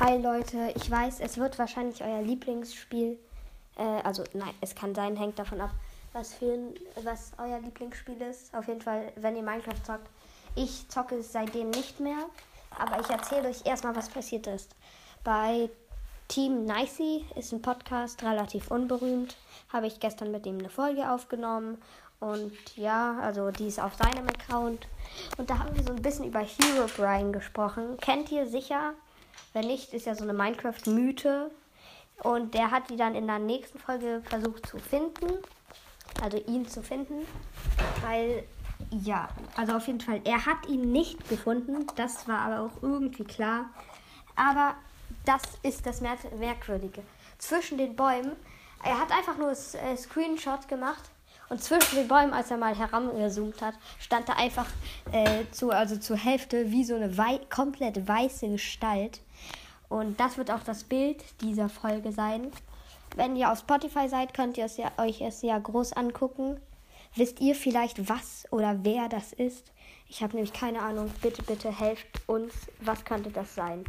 Hi Leute, ich weiß, es wird wahrscheinlich euer Lieblingsspiel. Äh, also nein, es kann sein, hängt davon ab, was für was euer Lieblingsspiel ist. Auf jeden Fall, wenn ihr Minecraft zockt. Ich zocke es seitdem nicht mehr, aber ich erzähle euch erstmal, was passiert ist. Bei Team Nicey ist ein Podcast relativ unberühmt. Habe ich gestern mit ihm eine Folge aufgenommen. Und ja, also die ist auf seinem Account. Und da haben wir so ein bisschen über Hero Brian gesprochen. Kennt ihr sicher? Wenn nicht, ist ja so eine Minecraft-Mythe. Und der hat die dann in der nächsten Folge versucht zu finden. Also ihn zu finden. Weil, ja, also auf jeden Fall, er hat ihn nicht gefunden. Das war aber auch irgendwie klar. Aber das ist das Merkwürdige. Zwischen den Bäumen, er hat einfach nur äh, Screenshot gemacht und zwischen den Bäumen, als er mal herangezoomt hat, stand da einfach äh, zu, also zur Hälfte wie so eine wei komplett weiße Gestalt. Und das wird auch das Bild dieser Folge sein. Wenn ihr auf Spotify seid, könnt ihr es ja, euch es ja groß angucken. Wisst ihr vielleicht, was oder wer das ist? Ich habe nämlich keine Ahnung. Bitte, bitte helft uns. Was könnte das sein?